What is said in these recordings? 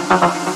Uh-huh.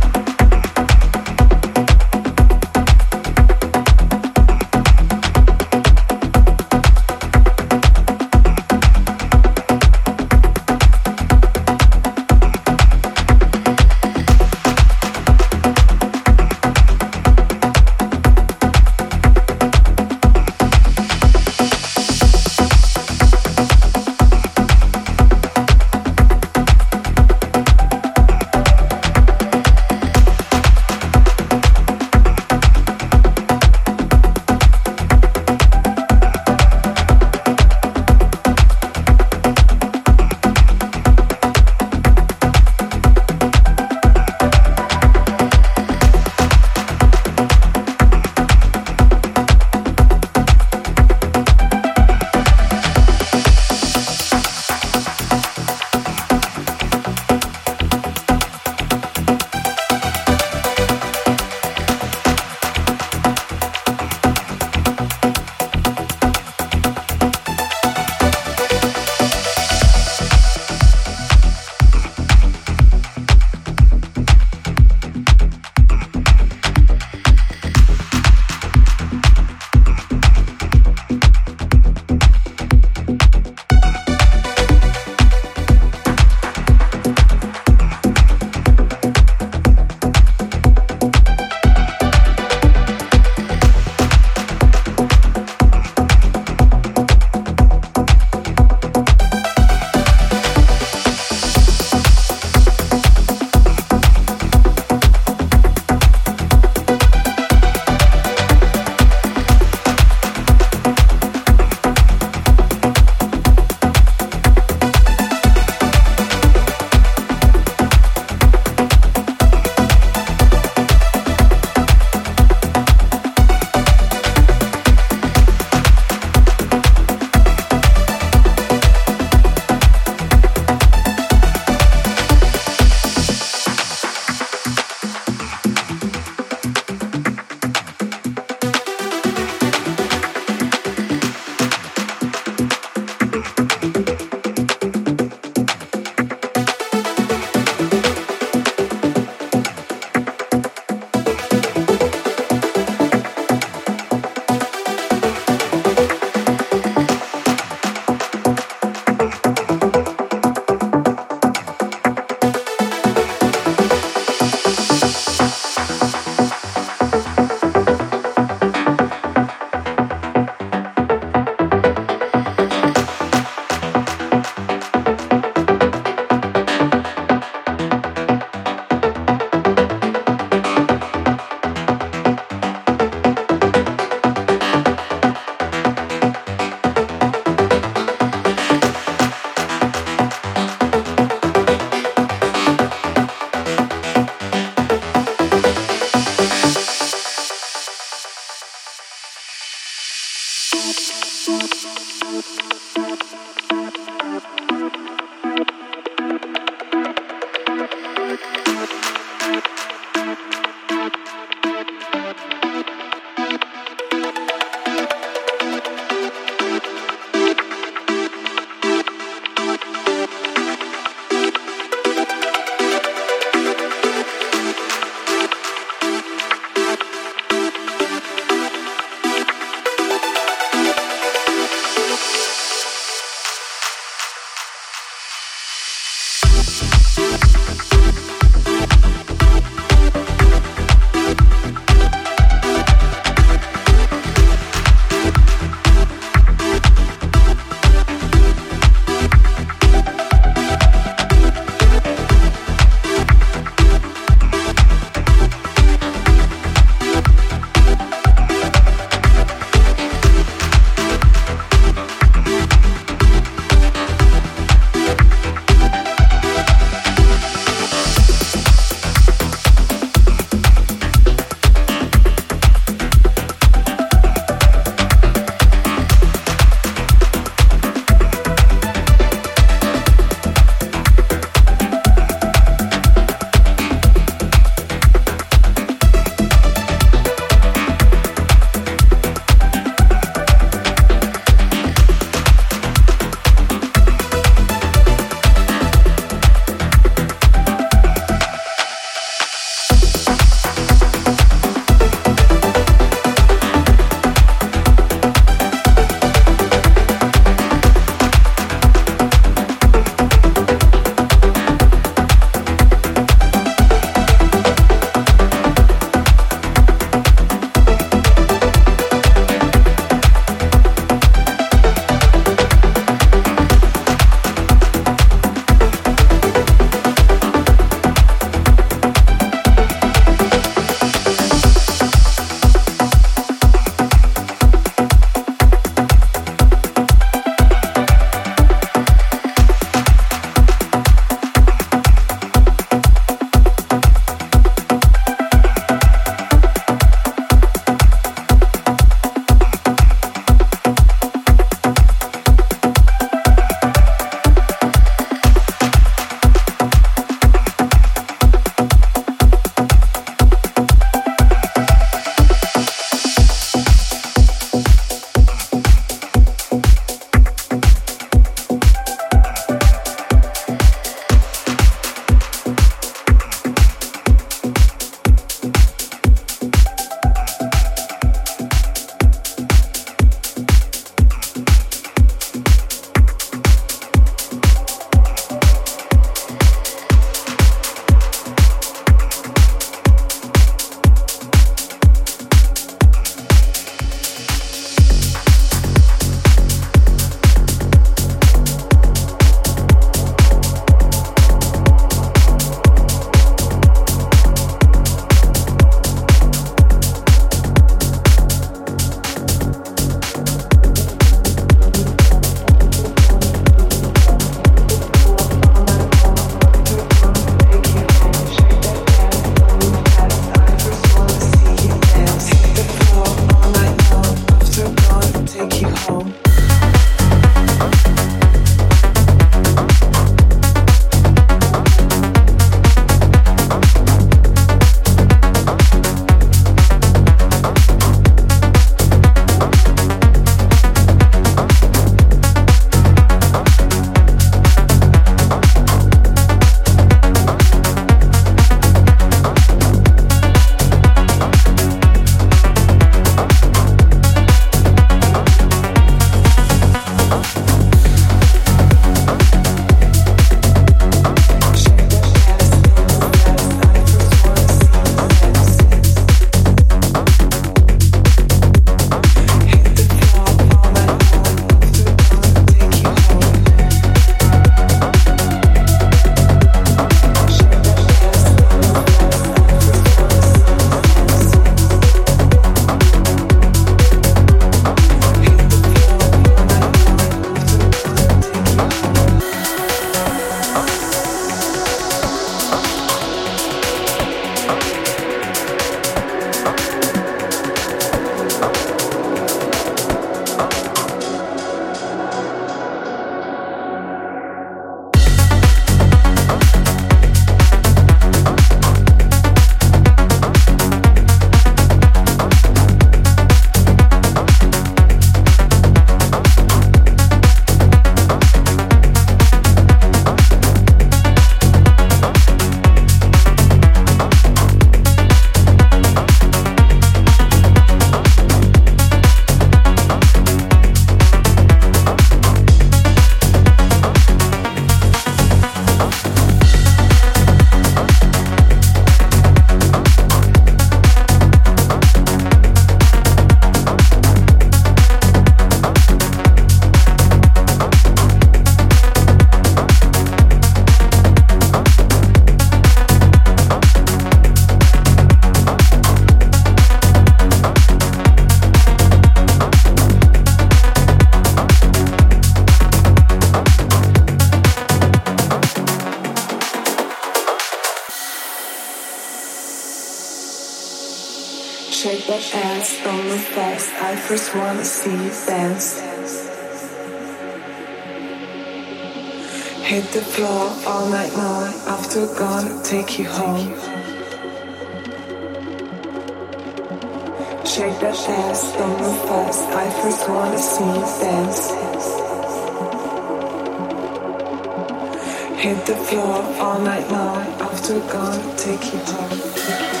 the floor all night long. After gone, take you home.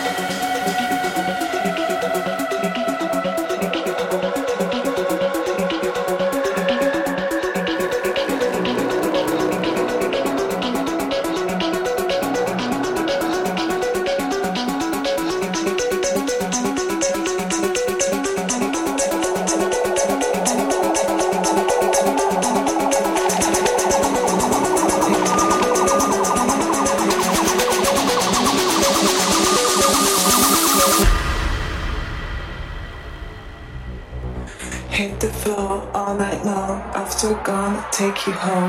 you home.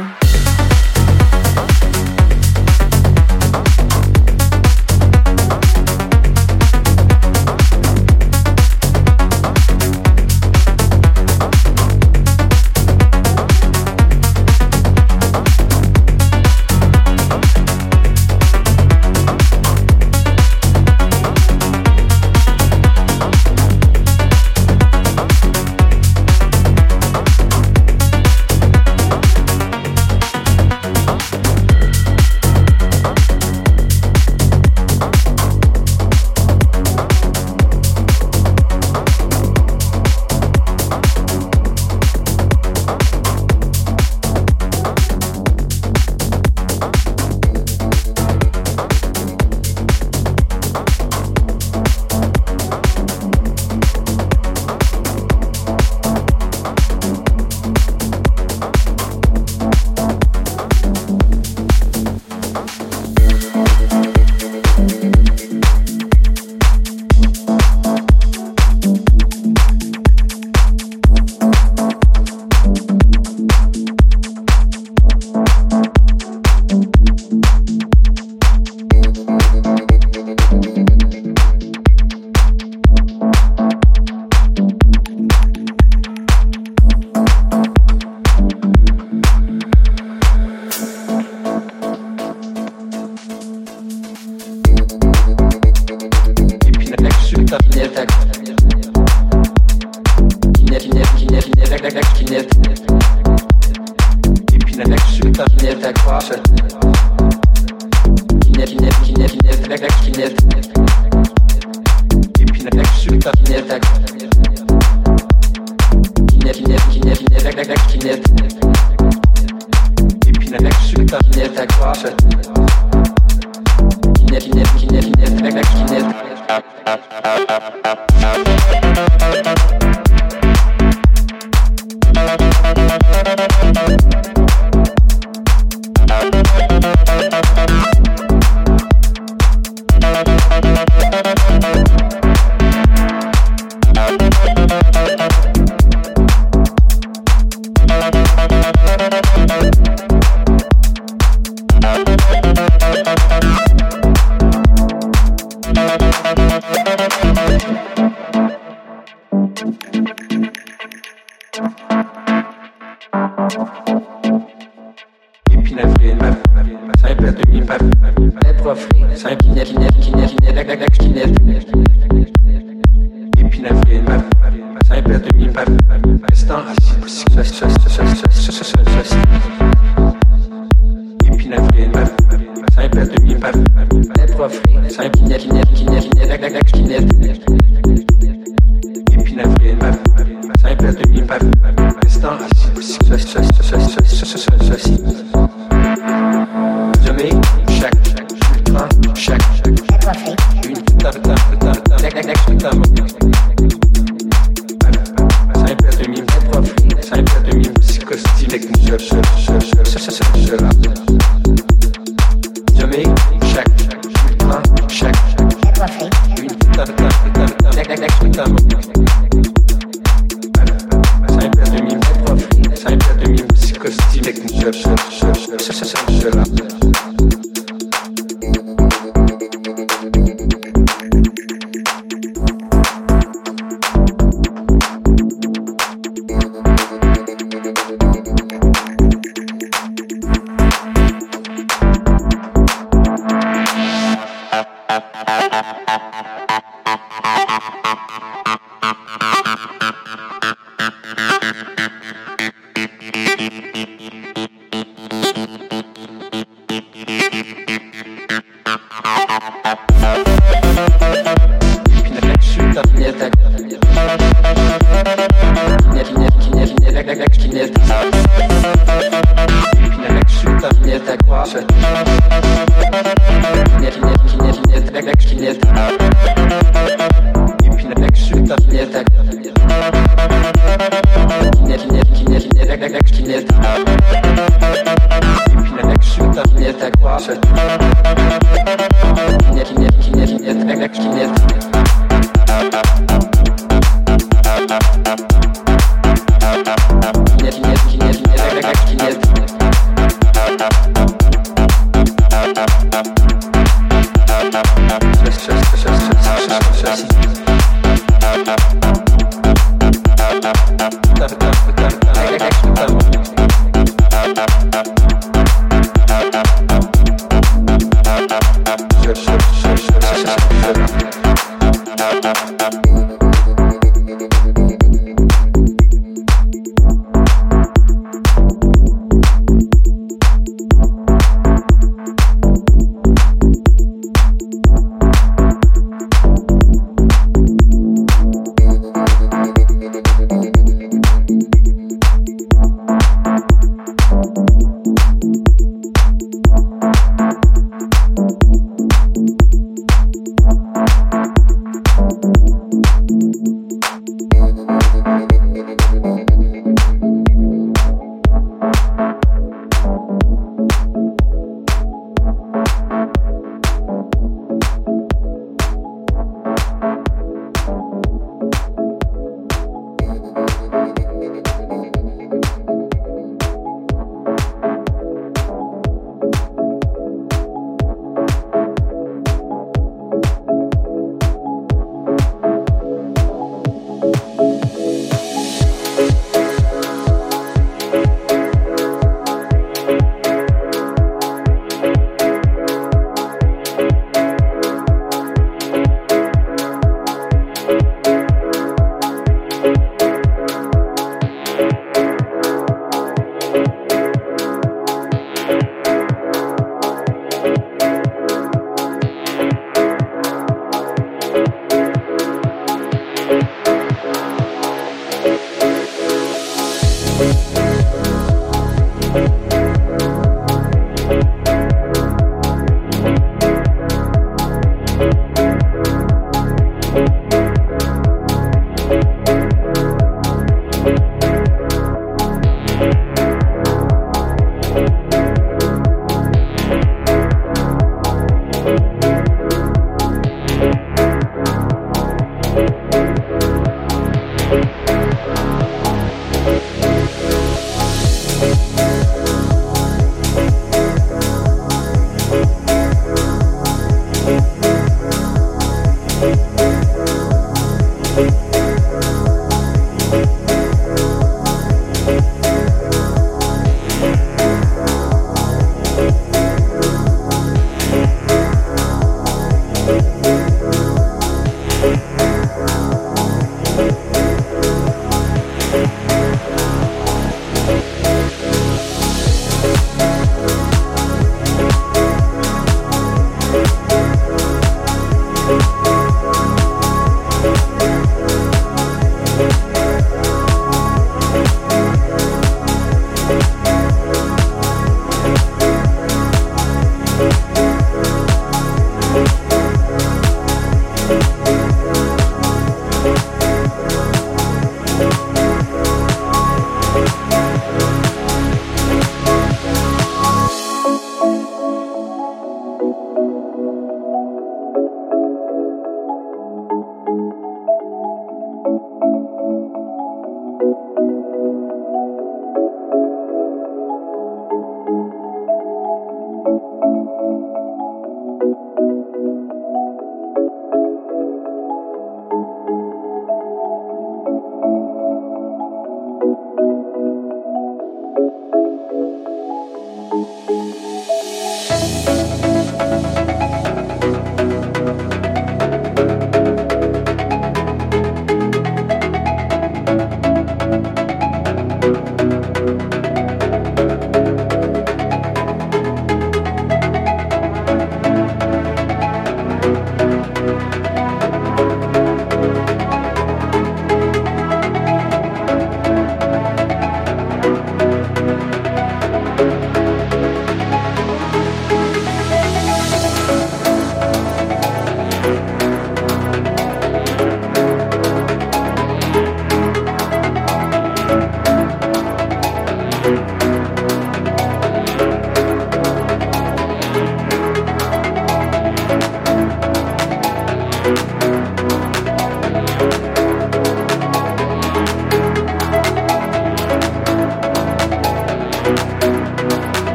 possible. Ça, ça, ça, ça, ça, ça, ça, ça,